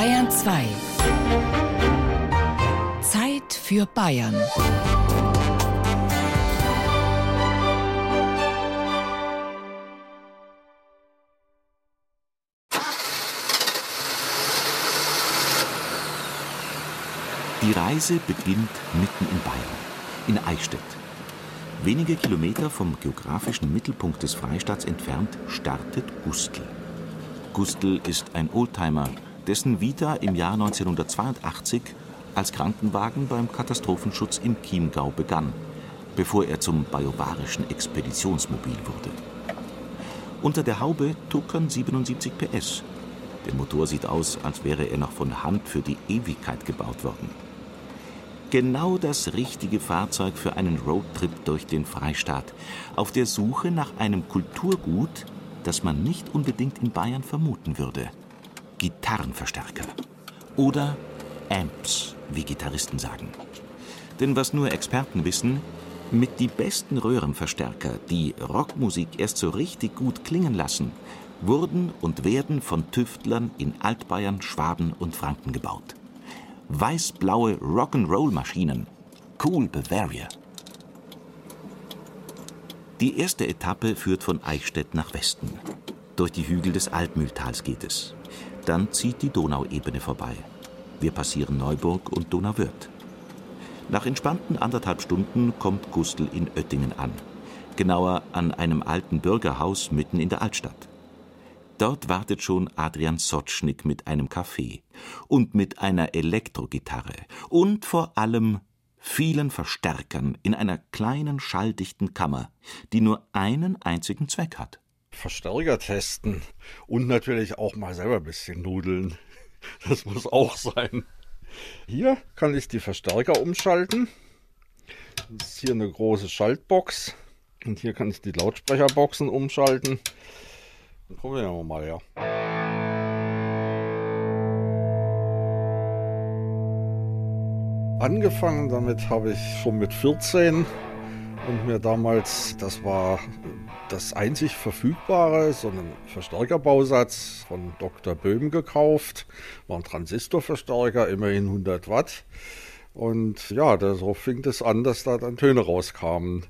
Bayern 2. Zeit für Bayern. Die Reise beginnt mitten in Bayern, in Eichstätt. Wenige Kilometer vom geografischen Mittelpunkt des Freistaats entfernt startet Gustl. Gustl ist ein Oldtimer, dessen Vita im Jahr 1982 als Krankenwagen beim Katastrophenschutz im Chiemgau begann, bevor er zum bajuwarischen Expeditionsmobil wurde. Unter der Haube tuckern 77 PS. Der Motor sieht aus, als wäre er noch von Hand für die Ewigkeit gebaut worden. Genau das richtige Fahrzeug für einen Roadtrip durch den Freistaat, auf der Suche nach einem Kulturgut, das man nicht unbedingt in Bayern vermuten würde. Gitarrenverstärker. Oder Amps, wie Gitarristen sagen. Denn was nur Experten wissen, mit die besten Röhrenverstärker, die Rockmusik erst so richtig gut klingen lassen, wurden und werden von Tüftlern in Altbayern, Schwaben und Franken gebaut weiß-blaue Rock'n'Roll-Maschinen. Cool Bavaria. Die erste Etappe führt von Eichstätt nach Westen. Durch die Hügel des Altmühltals geht es. Dann zieht die Donauebene vorbei. Wir passieren Neuburg und Donauwörth. Nach entspannten anderthalb Stunden kommt Gustl in Oettingen an. Genauer an einem alten Bürgerhaus mitten in der Altstadt. Dort wartet schon Adrian Sotschnik mit einem Kaffee und mit einer Elektrogitarre und vor allem vielen Verstärkern in einer kleinen schalldichten Kammer, die nur einen einzigen Zweck hat. Verstärker testen und natürlich auch mal selber ein bisschen nudeln. Das muss auch sein. Hier kann ich die Verstärker umschalten. Das ist hier eine große Schaltbox. Und hier kann ich die Lautsprecherboxen umschalten. Probieren wir mal, ja. Angefangen damit habe ich schon mit 14 und mir damals, das war das einzig verfügbare, so einen Verstärkerbausatz von Dr. Böhm gekauft. War ein Transistorverstärker, immerhin 100 Watt. Und ja, so fing es an, dass da dann Töne rauskamen.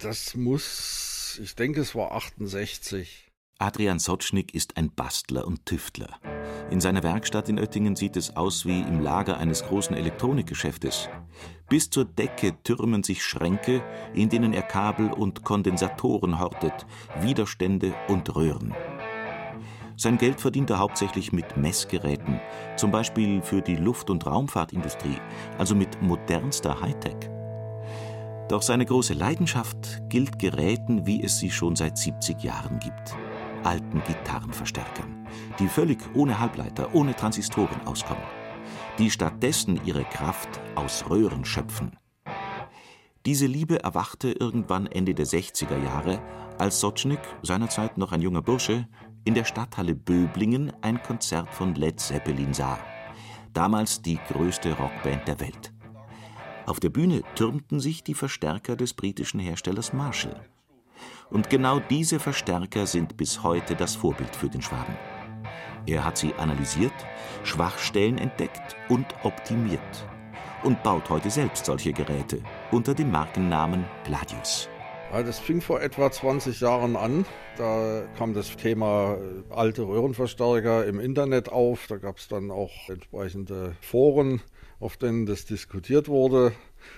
Das muss, ich denke, es war 68. Adrian Sotschnik ist ein Bastler und Tüftler. In seiner Werkstatt in Oettingen sieht es aus wie im Lager eines großen Elektronikgeschäftes. Bis zur Decke türmen sich Schränke, in denen er Kabel und Kondensatoren hortet, Widerstände und Röhren. Sein Geld verdient er hauptsächlich mit Messgeräten, zum Beispiel für die Luft- und Raumfahrtindustrie, also mit modernster Hightech. Doch seine große Leidenschaft gilt Geräten, wie es sie schon seit 70 Jahren gibt alten Gitarrenverstärkern, die völlig ohne Halbleiter, ohne Transistoren auskommen, die stattdessen ihre Kraft aus Röhren schöpfen. Diese Liebe erwachte irgendwann Ende der 60er Jahre, als Sotschnik, seinerzeit noch ein junger Bursche, in der Stadthalle Böblingen ein Konzert von Led Zeppelin sah. Damals die größte Rockband der Welt. Auf der Bühne türmten sich die Verstärker des britischen Herstellers Marshall. Und genau diese Verstärker sind bis heute das Vorbild für den Schwaben. Er hat sie analysiert, Schwachstellen entdeckt und optimiert und baut heute selbst solche Geräte unter dem Markennamen Gladius. Ja, das fing vor etwa 20 Jahren an. Da kam das Thema alte Röhrenverstärker im Internet auf. Da gab es dann auch entsprechende Foren, auf denen das diskutiert wurde.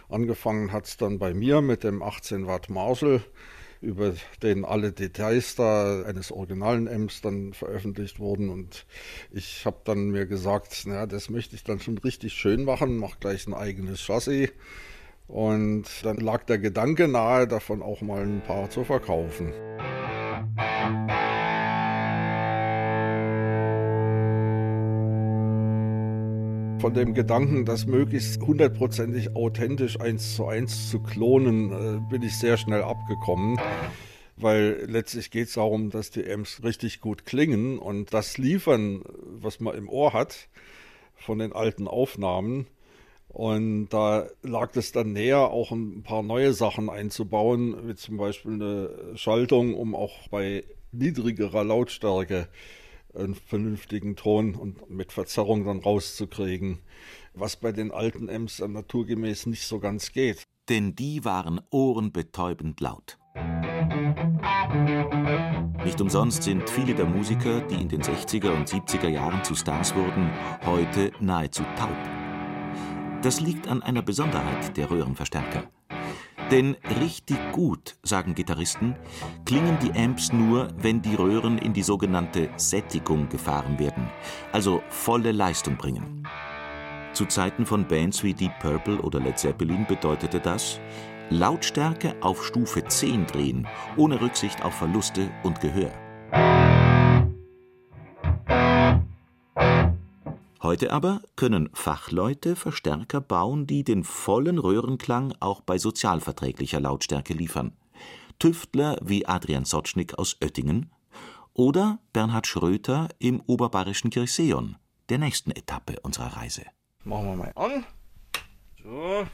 Angefangen hat es dann bei mir mit dem 18 Watt Marshall über den alle Details da eines originalen Amps dann veröffentlicht wurden. Und ich habe dann mir gesagt, naja, das möchte ich dann schon richtig schön machen, mache gleich ein eigenes Chassis. Und dann lag der Gedanke nahe, davon auch mal ein paar zu verkaufen. Von dem Gedanken, das möglichst hundertprozentig authentisch eins zu eins zu klonen, äh, bin ich sehr schnell abgekommen. Weil letztlich geht es darum, dass die Amps richtig gut klingen und das liefern, was man im Ohr hat von den alten Aufnahmen. Und da lag es dann näher, auch ein paar neue Sachen einzubauen, wie zum Beispiel eine Schaltung, um auch bei niedrigerer Lautstärke einen vernünftigen Ton und mit Verzerrung dann rauszukriegen, was bei den alten Ems naturgemäß nicht so ganz geht. Denn die waren ohrenbetäubend laut. Nicht umsonst sind viele der Musiker, die in den 60er und 70er Jahren zu Stars wurden, heute nahezu taub. Das liegt an einer Besonderheit der Röhrenverstärker. Denn richtig gut, sagen Gitarristen, klingen die Amps nur, wenn die Röhren in die sogenannte Sättigung gefahren werden, also volle Leistung bringen. Zu Zeiten von Bands wie Deep Purple oder Led Zeppelin bedeutete das, Lautstärke auf Stufe 10 drehen, ohne Rücksicht auf Verluste und Gehör. Heute aber können Fachleute Verstärker bauen, die den vollen Röhrenklang auch bei sozialverträglicher Lautstärke liefern. Tüftler wie Adrian Sotschnik aus Oettingen oder Bernhard Schröter im oberbayerischen Kirchseon, der nächsten Etappe unserer Reise. Machen wir mal an. So,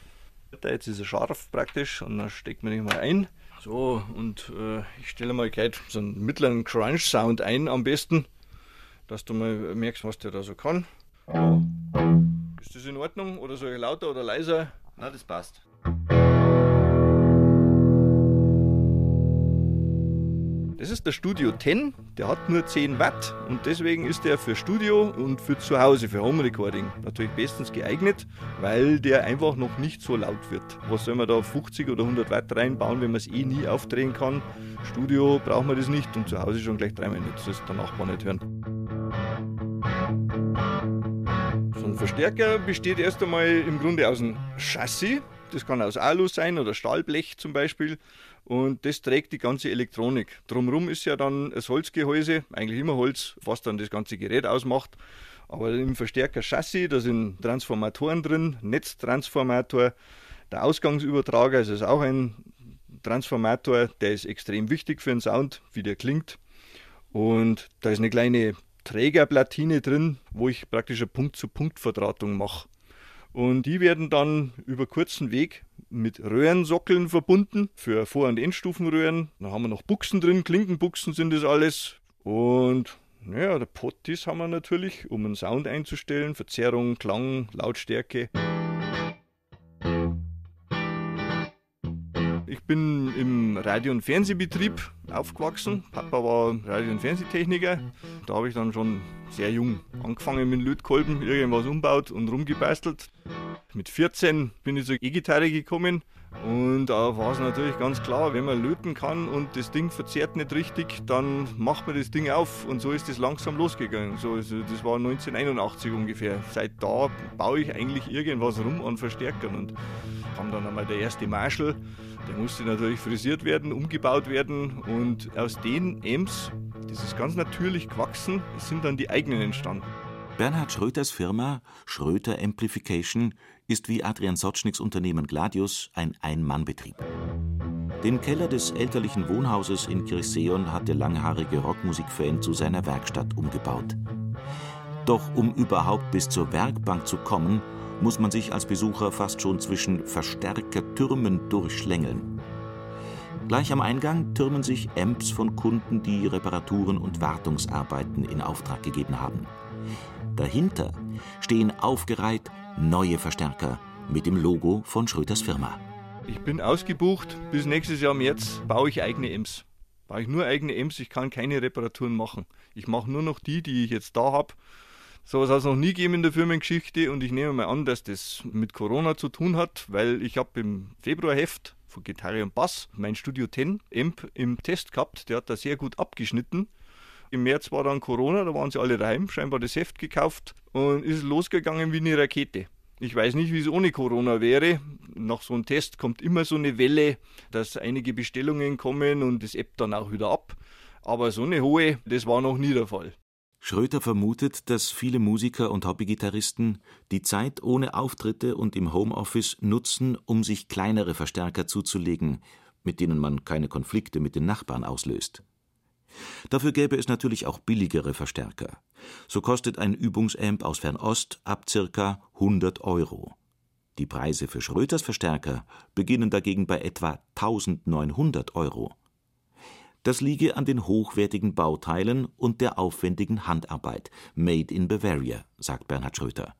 jetzt ist er scharf praktisch und dann steckt man ihn mal ein. So, und äh, ich stelle mal gleich so einen mittleren Crunch-Sound ein am besten, dass du mal merkst, was der da so kann. Ja. Ist das in Ordnung oder soll ich lauter oder leiser? Na, das passt. Das ist der Studio 10, der hat nur 10 Watt und deswegen ist der für Studio und für zu Hause, für Home Recording natürlich bestens geeignet, weil der einfach noch nicht so laut wird. Was soll man da 50 oder 100 Watt reinbauen, wenn man es eh nie aufdrehen kann? Studio braucht man das nicht und zu Hause schon gleich dreimal nicht, das ist der Nachbar nicht hören. Verstärker besteht erst einmal im Grunde aus einem Chassis, das kann aus Alu sein oder Stahlblech zum Beispiel und das trägt die ganze Elektronik. Drumherum ist ja dann das Holzgehäuse, eigentlich immer Holz, was dann das ganze Gerät ausmacht. Aber im Verstärker Chassis, da sind Transformatoren drin, Netztransformator, der Ausgangsübertrager, also ist auch ein Transformator, der ist extrem wichtig für den Sound, wie der klingt. Und da ist eine kleine Trägerplatine drin, wo ich praktisch eine Punkt-zu-Punkt-Verdrahtung mache. Und die werden dann über kurzen Weg mit Röhrensockeln verbunden für Vor- und Endstufenröhren. Da haben wir noch Buchsen drin, Klinkenbuchsen sind das alles. Und naja, der Pottis haben wir natürlich, um einen Sound einzustellen, Verzerrung, Klang, Lautstärke. Ich bin im Radio- und Fernsehbetrieb aufgewachsen. Papa war Radio- und Fernsehtechniker. Da habe ich dann schon sehr jung angefangen mit Lötkolben, irgendwas umbaut und rumgebastelt. Mit 14 bin ich zur E-Gitarre gekommen und da war es natürlich ganz klar, wenn man löten kann und das Ding verzerrt nicht richtig, dann macht man das Ding auf und so ist es langsam losgegangen. So, also das war 1981 ungefähr. Seit da baue ich eigentlich irgendwas rum an Verstärkern und kam dann einmal der erste Marshall. Der musste natürlich frisiert werden, umgebaut werden und aus den Amps, das ist ganz natürlich gewachsen, sind dann die eigenen entstanden. Bernhard Schröters Firma Schröter Amplification ist wie Adrian Sotschniks Unternehmen Gladius ein Ein-Mann-Betrieb. Den Keller des elterlichen Wohnhauses in Kirchseon hat der langhaarige Rockmusikfan zu seiner Werkstatt umgebaut. Doch um überhaupt bis zur Werkbank zu kommen, muss man sich als Besucher fast schon zwischen Verstärkertürmen durchschlängeln. Gleich am Eingang türmen sich Amps von Kunden, die Reparaturen und Wartungsarbeiten in Auftrag gegeben haben. Dahinter stehen aufgereiht neue Verstärker mit dem Logo von Schröters Firma. Ich bin ausgebucht. Bis nächstes Jahr März baue ich eigene Ems. Baue ich nur eigene Ems, ich kann keine Reparaturen machen. Ich mache nur noch die, die ich jetzt da habe. So was hat es noch nie gegeben in der Firmengeschichte und ich nehme mal an, dass das mit Corona zu tun hat, weil ich habe im Februarheft von Gitarre und Bass mein Studio 10 Amp im Test gehabt. Der hat da sehr gut abgeschnitten. Im März war dann Corona, da waren sie alle daheim, scheinbar das Heft gekauft und ist losgegangen wie eine Rakete. Ich weiß nicht, wie es ohne Corona wäre. Nach so einem Test kommt immer so eine Welle, dass einige Bestellungen kommen und das ebbt dann auch wieder ab. Aber so eine hohe, das war noch nie der Fall. Schröter vermutet, dass viele Musiker und Hobbygitarristen die Zeit ohne Auftritte und im Homeoffice nutzen, um sich kleinere Verstärker zuzulegen, mit denen man keine Konflikte mit den Nachbarn auslöst. Dafür gäbe es natürlich auch billigere Verstärker. So kostet ein Übungsamp aus Fernost ab ca. 100 Euro. Die Preise für Schröters Verstärker beginnen dagegen bei etwa 1900 Euro. Das liege an den hochwertigen Bauteilen und der aufwendigen Handarbeit, made in Bavaria, sagt Bernhard Schröter.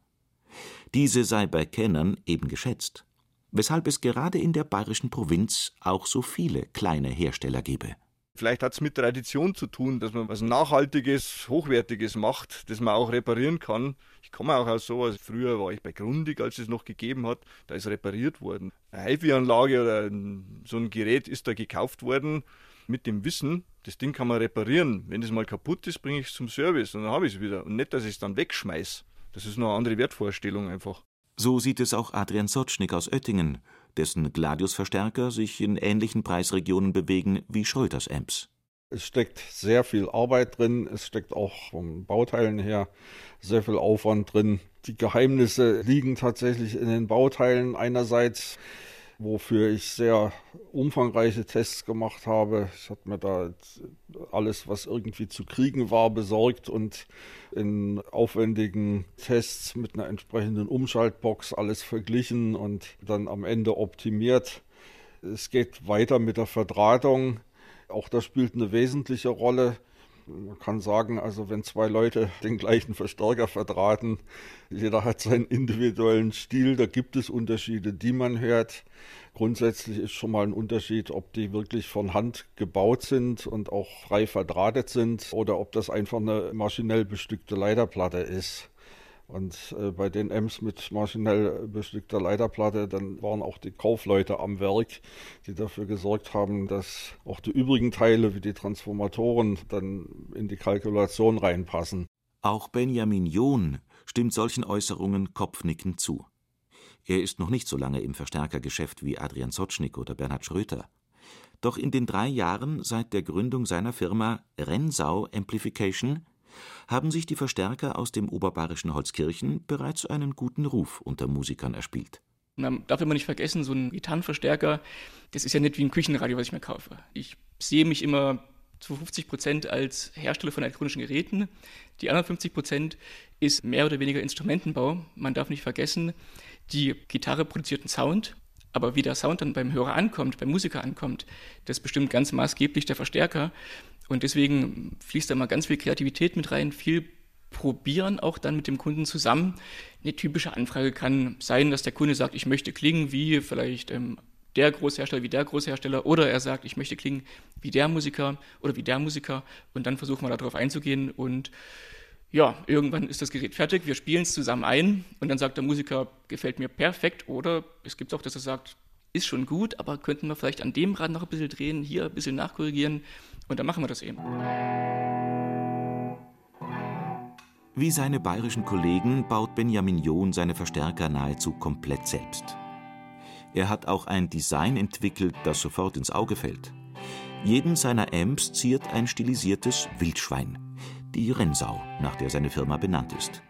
Diese sei bei Kennern eben geschätzt, weshalb es gerade in der bayerischen Provinz auch so viele kleine Hersteller gebe. Vielleicht hat es mit Tradition zu tun, dass man was Nachhaltiges, Hochwertiges macht, das man auch reparieren kann. Ich komme auch aus sowas. Früher war ich bei Grundig, als es noch gegeben hat. Da ist repariert worden. Eine HiFi-Anlage oder so ein Gerät ist da gekauft worden mit dem Wissen, das Ding kann man reparieren. Wenn es mal kaputt ist, bringe ich es zum Service und dann habe ich es wieder. Und nicht, dass ich es dann wegschmeiße. Das ist eine andere Wertvorstellung einfach. So sieht es auch Adrian Sotschnik aus Oettingen dessen Gladius-Verstärker sich in ähnlichen Preisregionen bewegen wie Schröters Amps. Es steckt sehr viel Arbeit drin, es steckt auch vom Bauteilen her sehr viel Aufwand drin. Die Geheimnisse liegen tatsächlich in den Bauteilen einerseits wofür ich sehr umfangreiche Tests gemacht habe. Ich habe mir da alles, was irgendwie zu kriegen war, besorgt und in aufwendigen Tests mit einer entsprechenden Umschaltbox alles verglichen und dann am Ende optimiert. Es geht weiter mit der Verdrahtung. Auch das spielt eine wesentliche Rolle. Man kann sagen, also wenn zwei Leute den gleichen Verstärker verdrahten, jeder hat seinen individuellen Stil, da gibt es Unterschiede, die man hört. Grundsätzlich ist schon mal ein Unterschied, ob die wirklich von Hand gebaut sind und auch frei verdrahtet sind oder ob das einfach eine maschinell bestückte Leiterplatte ist. Und äh, bei den Ems mit maschinell bestückter Leiterplatte, dann waren auch die Kaufleute am Werk, die dafür gesorgt haben, dass auch die übrigen Teile wie die Transformatoren dann in die Kalkulation reinpassen. Auch Benjamin John stimmt solchen Äußerungen kopfnickend zu. Er ist noch nicht so lange im Verstärkergeschäft wie Adrian Sotschnik oder Bernhard Schröter. Doch in den drei Jahren seit der Gründung seiner Firma Rensau Amplification haben sich die Verstärker aus dem oberbayerischen Holzkirchen bereits einen guten Ruf unter Musikern erspielt. Man darf immer nicht vergessen, so ein Gitarrenverstärker, das ist ja nicht wie ein Küchenradio, was ich mir kaufe. Ich sehe mich immer zu 50 Prozent als Hersteller von elektronischen Geräten. Die anderen 50 Prozent ist mehr oder weniger Instrumentenbau. Man darf nicht vergessen, die Gitarre produziert einen Sound, aber wie der Sound dann beim Hörer ankommt, beim Musiker ankommt, das bestimmt ganz maßgeblich der Verstärker. Und deswegen fließt da mal ganz viel Kreativität mit rein, viel probieren auch dann mit dem Kunden zusammen. Eine typische Anfrage kann sein, dass der Kunde sagt, ich möchte klingen wie vielleicht ähm, der Großhersteller, wie der Großhersteller, oder er sagt, ich möchte klingen wie der Musiker oder wie der Musiker. Und dann versuchen wir darauf einzugehen. Und ja, irgendwann ist das Gerät fertig, wir spielen es zusammen ein. Und dann sagt der Musiker, gefällt mir perfekt. Oder es gibt auch, dass er sagt, ist schon gut, aber könnten wir vielleicht an dem Rad noch ein bisschen drehen, hier ein bisschen nachkorrigieren und dann machen wir das eben. Wie seine bayerischen Kollegen baut Benjamin John seine Verstärker nahezu komplett selbst. Er hat auch ein Design entwickelt, das sofort ins Auge fällt. Jeden seiner Amps ziert ein stilisiertes Wildschwein, die Rensau, nach der seine Firma benannt ist.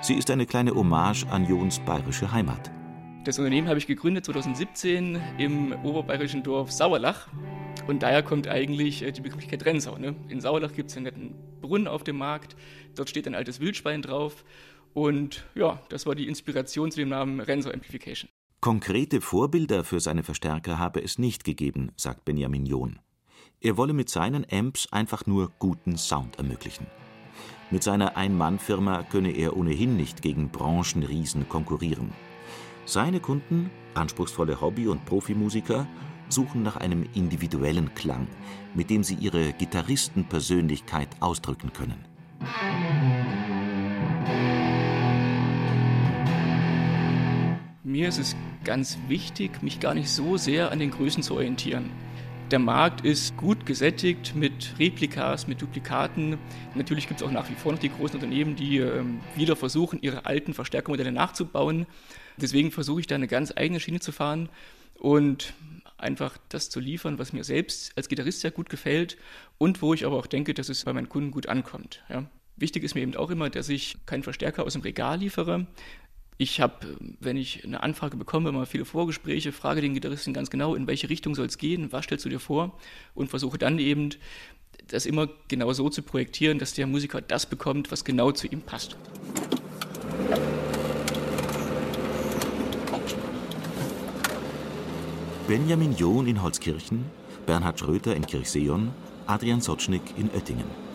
Sie ist eine kleine Hommage an Johns bayerische Heimat. Das Unternehmen habe ich gegründet 2017 im oberbayerischen Dorf Sauerlach. Und daher kommt eigentlich äh, die Begrifflichkeit Rensau. Ne? In Sauerlach gibt es einen netten Brunnen auf dem Markt. Dort steht ein altes Wildschwein drauf. Und ja, das war die Inspiration zu dem Namen Rensau Amplification. Konkrete Vorbilder für seine Verstärker habe es nicht gegeben, sagt Benjamin John. Er wolle mit seinen Amps einfach nur guten Sound ermöglichen. Mit seiner Ein-Mann-Firma könne er ohnehin nicht gegen Branchenriesen konkurrieren. Seine Kunden, anspruchsvolle Hobby- und Profimusiker, suchen nach einem individuellen Klang, mit dem sie ihre Gitarristenpersönlichkeit ausdrücken können. Mir ist es ganz wichtig, mich gar nicht so sehr an den Größen zu orientieren. Der Markt ist gut gesättigt mit Replikas, mit Duplikaten. Natürlich gibt es auch nach wie vor noch die großen Unternehmen, die ähm, wieder versuchen, ihre alten Verstärkermodelle nachzubauen. Deswegen versuche ich da eine ganz eigene Schiene zu fahren und einfach das zu liefern, was mir selbst als Gitarrist sehr gut gefällt und wo ich aber auch denke, dass es bei meinen Kunden gut ankommt. Ja. Wichtig ist mir eben auch immer, dass ich keinen Verstärker aus dem Regal liefere, ich habe, wenn ich eine Anfrage bekomme, immer viele Vorgespräche, frage den Gitarristen ganz genau, in welche Richtung soll es gehen, was stellst du dir vor und versuche dann eben, das immer genau so zu projektieren, dass der Musiker das bekommt, was genau zu ihm passt. Benjamin John in Holzkirchen, Bernhard Schröter in Kirchseon, Adrian Sotschnik in Oettingen.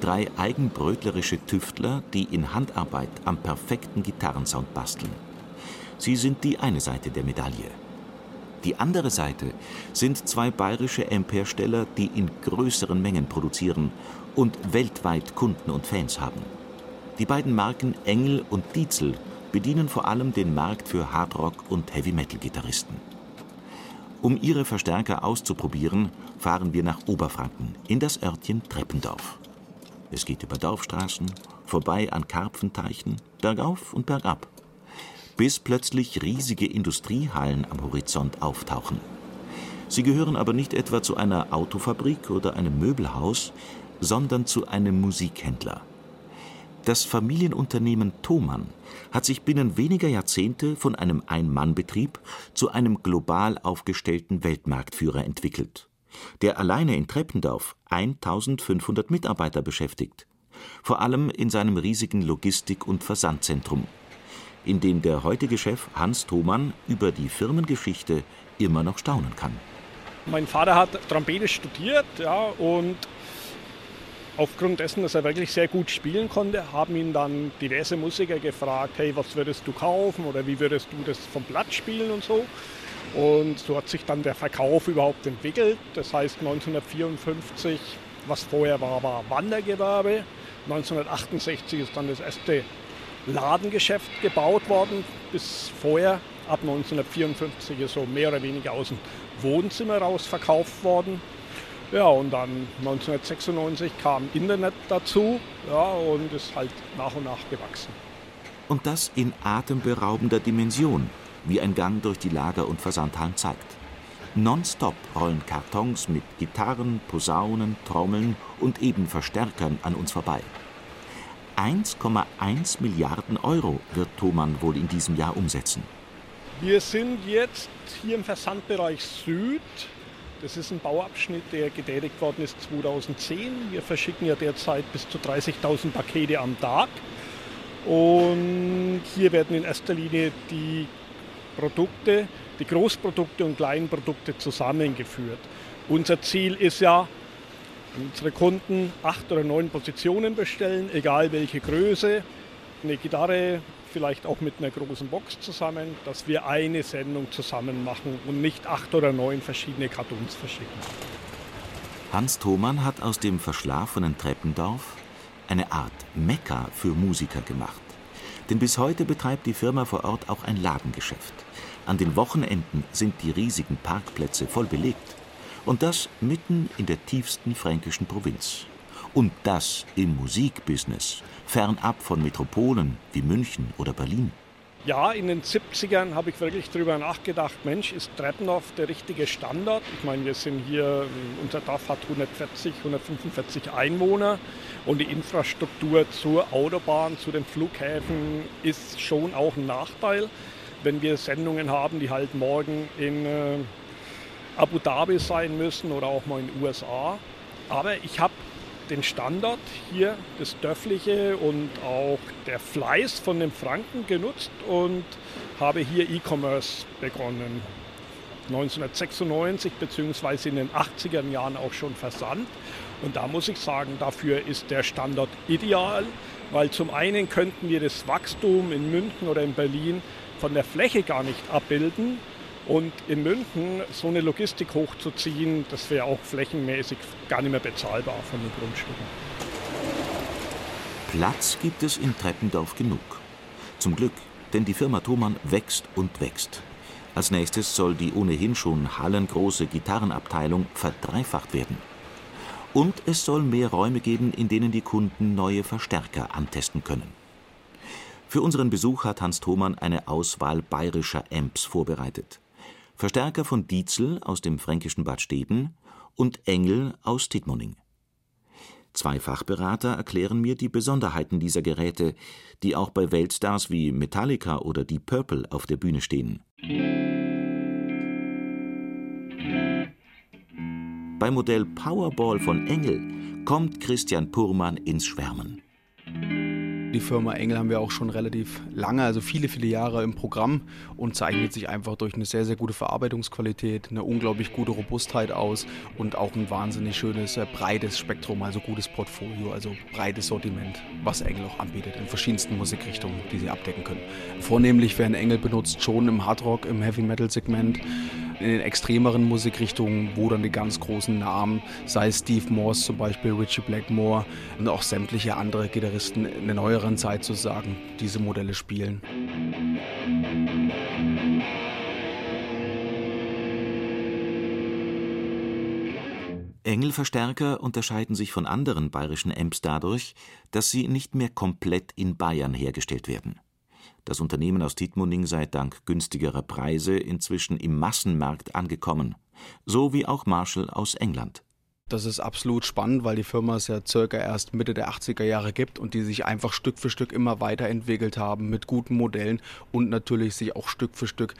Drei eigenbrötlerische Tüftler, die in Handarbeit am perfekten Gitarrensound basteln. Sie sind die eine Seite der Medaille. Die andere Seite sind zwei bayerische Amp-Hersteller, die in größeren Mengen produzieren und weltweit Kunden und Fans haben. Die beiden Marken Engel und Dietzel bedienen vor allem den Markt für Hardrock- und Heavy-Metal-Gitarristen. Um ihre Verstärker auszuprobieren, fahren wir nach Oberfranken in das Örtchen Treppendorf. Es geht über Dorfstraßen, vorbei an Karpfenteichen, bergauf und bergab, bis plötzlich riesige Industriehallen am Horizont auftauchen. Sie gehören aber nicht etwa zu einer Autofabrik oder einem Möbelhaus, sondern zu einem Musikhändler. Das Familienunternehmen Thomann hat sich binnen weniger Jahrzehnte von einem Ein-Mann-Betrieb zu einem global aufgestellten Weltmarktführer entwickelt, der alleine in Treppendorf 1500 Mitarbeiter beschäftigt, vor allem in seinem riesigen Logistik- und Versandzentrum, in dem der heutige Chef Hans Thomann über die Firmengeschichte immer noch staunen kann. Mein Vater hat Trompete studiert ja, und aufgrund dessen, dass er wirklich sehr gut spielen konnte, haben ihn dann diverse Musiker gefragt, hey, was würdest du kaufen oder wie würdest du das vom Blatt spielen und so. Und so hat sich dann der Verkauf überhaupt entwickelt. Das heißt 1954, was vorher war, war Wandergewerbe. 1968 ist dann das erste Ladengeschäft gebaut worden. Bis vorher, ab 1954, ist so mehr oder weniger aus dem Wohnzimmer raus verkauft worden. Ja, und dann 1996 kam Internet dazu ja, und ist halt nach und nach gewachsen. Und das in atemberaubender Dimension, wie ein Gang durch die Lager- und Versandhallen zeigt. Nonstop rollen Kartons mit Gitarren, Posaunen, Trommeln und eben Verstärkern an uns vorbei. 1,1 Milliarden Euro wird Thomann wohl in diesem Jahr umsetzen. Wir sind jetzt hier im Versandbereich Süd das ist ein Bauabschnitt, der getätigt worden ist 2010. Wir verschicken ja derzeit bis zu 30.000 Pakete am Tag. Und hier werden in erster Linie die Produkte, die Großprodukte und Kleinprodukte zusammengeführt. Unser Ziel ist ja, unsere Kunden acht oder neun Positionen bestellen, egal welche Größe. Eine Gitarre vielleicht auch mit einer großen Box zusammen, dass wir eine Sendung zusammen machen und nicht acht oder neun verschiedene Kartons verschicken. Hans Thomann hat aus dem verschlafenen Treppendorf eine Art Mekka für Musiker gemacht. Denn bis heute betreibt die Firma vor Ort auch ein Ladengeschäft. An den Wochenenden sind die riesigen Parkplätze voll belegt. Und das mitten in der tiefsten fränkischen Provinz. Und das im Musikbusiness, fernab von Metropolen wie München oder Berlin. Ja, in den 70ern habe ich wirklich darüber nachgedacht, Mensch, ist Treppendorf der richtige Standort? Ich meine, wir sind hier, unser Dorf hat 140, 145 Einwohner und die Infrastruktur zur Autobahn, zu den Flughäfen ist schon auch ein Nachteil, wenn wir Sendungen haben, die halt morgen in äh, Abu Dhabi sein müssen oder auch mal in den USA. Aber ich habe den Standard hier, das Dörfliche und auch der Fleiß von den Franken genutzt und habe hier E-Commerce begonnen. 1996 bzw. in den 80er Jahren auch schon versandt. Und da muss ich sagen, dafür ist der Standard ideal, weil zum einen könnten wir das Wachstum in München oder in Berlin von der Fläche gar nicht abbilden. Und in München so eine Logistik hochzuziehen, das wäre auch flächenmäßig gar nicht mehr bezahlbar von den Grundstücken. Platz gibt es in Treppendorf genug. Zum Glück, denn die Firma Thomann wächst und wächst. Als nächstes soll die ohnehin schon hallengroße Gitarrenabteilung verdreifacht werden. Und es soll mehr Räume geben, in denen die Kunden neue Verstärker antesten können. Für unseren Besuch hat Hans Thomann eine Auswahl bayerischer Amps vorbereitet. Verstärker von Dietzel aus dem fränkischen Bad Steben und Engel aus Tittmoning. Zwei Fachberater erklären mir die Besonderheiten dieser Geräte, die auch bei Weltstars wie Metallica oder Deep Purple auf der Bühne stehen. Beim Modell Powerball von Engel kommt Christian Purmann ins Schwärmen. Die Firma Engel haben wir auch schon relativ lange, also viele, viele Jahre im Programm und zeichnet sich einfach durch eine sehr, sehr gute Verarbeitungsqualität, eine unglaublich gute Robustheit aus und auch ein wahnsinnig schönes, äh, breites Spektrum, also gutes Portfolio, also breites Sortiment, was Engel auch anbietet in verschiedensten Musikrichtungen, die sie abdecken können. Vornehmlich werden Engel benutzt schon im Hardrock, im Heavy Metal Segment in den extremeren Musikrichtungen, wo dann die ganz großen Namen, sei es Steve Morse zum Beispiel, Richie Blackmore und auch sämtliche andere Gitarristen in der neueren Zeit sozusagen diese Modelle spielen. Engelverstärker unterscheiden sich von anderen bayerischen Amps dadurch, dass sie nicht mehr komplett in Bayern hergestellt werden. Das Unternehmen aus Dietmunding sei dank günstigerer Preise inzwischen im Massenmarkt angekommen, so wie auch Marshall aus England. Das ist absolut spannend, weil die Firma es ja circa erst Mitte der 80er Jahre gibt und die sich einfach Stück für Stück immer weiterentwickelt haben mit guten Modellen und natürlich sich auch Stück für Stück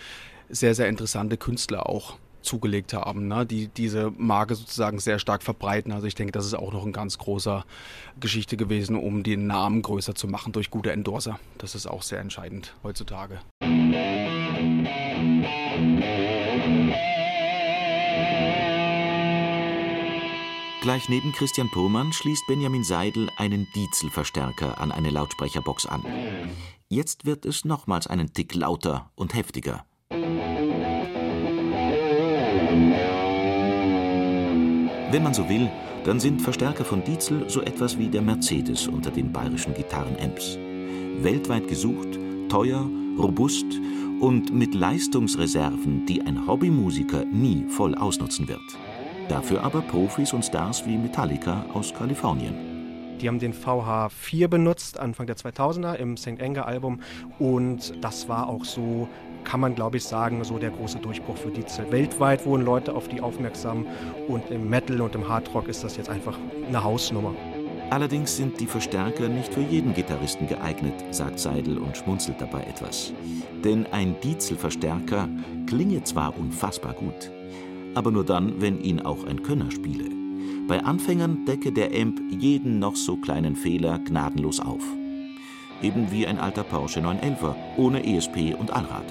sehr, sehr interessante Künstler auch zugelegt haben, ne, die diese Marke sozusagen sehr stark verbreiten. Also ich denke, das ist auch noch ein ganz großer Geschichte gewesen, um den Namen größer zu machen durch gute Endorser. Das ist auch sehr entscheidend heutzutage. Gleich neben Christian Purmann schließt Benjamin Seidel einen Dieselverstärker an eine Lautsprecherbox an. Jetzt wird es nochmals einen Tick lauter und heftiger. Wenn man so will, dann sind Verstärker von Dietzel so etwas wie der Mercedes unter den bayerischen Gitarrenamps. Weltweit gesucht, teuer, robust und mit Leistungsreserven, die ein Hobbymusiker nie voll ausnutzen wird. Dafür aber Profis und Stars wie Metallica aus Kalifornien. Die haben den VH4 benutzt, Anfang der 2000er im St. Anger Album und das war auch so kann man, glaube ich, sagen, so der große Durchbruch für Diesel. Weltweit wurden Leute auf die aufmerksam und im Metal und im Hardrock ist das jetzt einfach eine Hausnummer. Allerdings sind die Verstärker nicht für jeden Gitarristen geeignet, sagt Seidel und schmunzelt dabei etwas. Denn ein Dieselverstärker klinge zwar unfassbar gut, aber nur dann, wenn ihn auch ein Könner spiele. Bei Anfängern decke der Amp jeden noch so kleinen Fehler gnadenlos auf. Eben wie ein alter Porsche 911er ohne ESP und Allrad.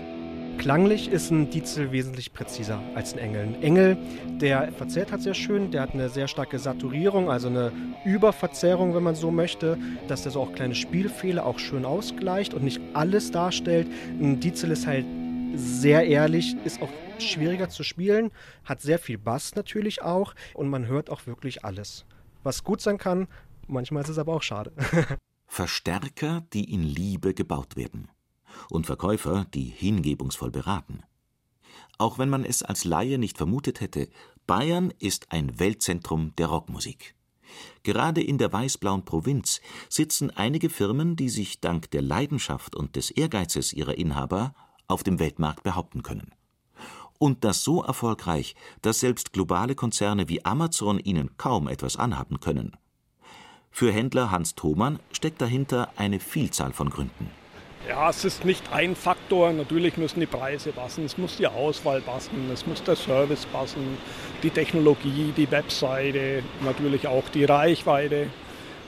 Klanglich ist ein Diesel wesentlich präziser als ein Engel. Ein Engel, der verzerrt hat sehr schön, der hat eine sehr starke Saturierung, also eine Überverzerrung, wenn man so möchte, dass der so auch kleine Spielfehler auch schön ausgleicht und nicht alles darstellt. Ein Diesel ist halt sehr ehrlich, ist auch schwieriger zu spielen, hat sehr viel Bass natürlich auch und man hört auch wirklich alles. Was gut sein kann, manchmal ist es aber auch schade. Verstärker, die in Liebe gebaut werden und Verkäufer, die hingebungsvoll beraten. Auch wenn man es als Laie nicht vermutet hätte, Bayern ist ein Weltzentrum der Rockmusik. Gerade in der weißblauen Provinz sitzen einige Firmen, die sich dank der Leidenschaft und des Ehrgeizes ihrer Inhaber auf dem Weltmarkt behaupten können. Und das so erfolgreich, dass selbst globale Konzerne wie Amazon ihnen kaum etwas anhaben können. Für Händler Hans Thomann steckt dahinter eine Vielzahl von Gründen. Ja, es ist nicht ein Faktor. Natürlich müssen die Preise passen, es muss die Auswahl passen, es muss der Service passen, die Technologie, die Webseite, natürlich auch die Reichweite.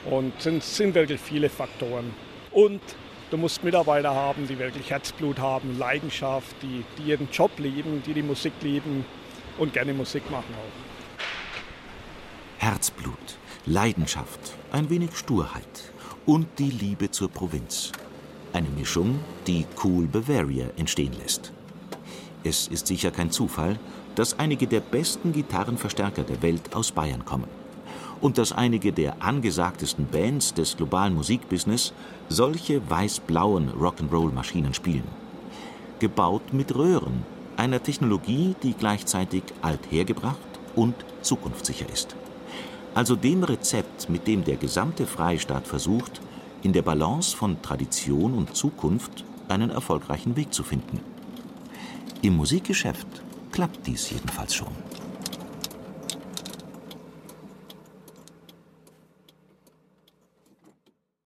Und es sind, sind wirklich viele Faktoren. Und du musst Mitarbeiter haben, die wirklich Herzblut haben, Leidenschaft, die, die ihren Job lieben, die die Musik lieben und gerne Musik machen auch. Herzblut, Leidenschaft, ein wenig Sturheit und die Liebe zur Provinz. Eine Mischung, die Cool Bavaria entstehen lässt. Es ist sicher kein Zufall, dass einige der besten Gitarrenverstärker der Welt aus Bayern kommen. Und dass einige der angesagtesten Bands des globalen Musikbusiness solche weiß-blauen Rock'n'Roll-Maschinen spielen. Gebaut mit Röhren, einer Technologie, die gleichzeitig althergebracht und zukunftssicher ist. Also dem Rezept, mit dem der gesamte Freistaat versucht, in der Balance von Tradition und Zukunft einen erfolgreichen Weg zu finden. Im Musikgeschäft klappt dies jedenfalls schon.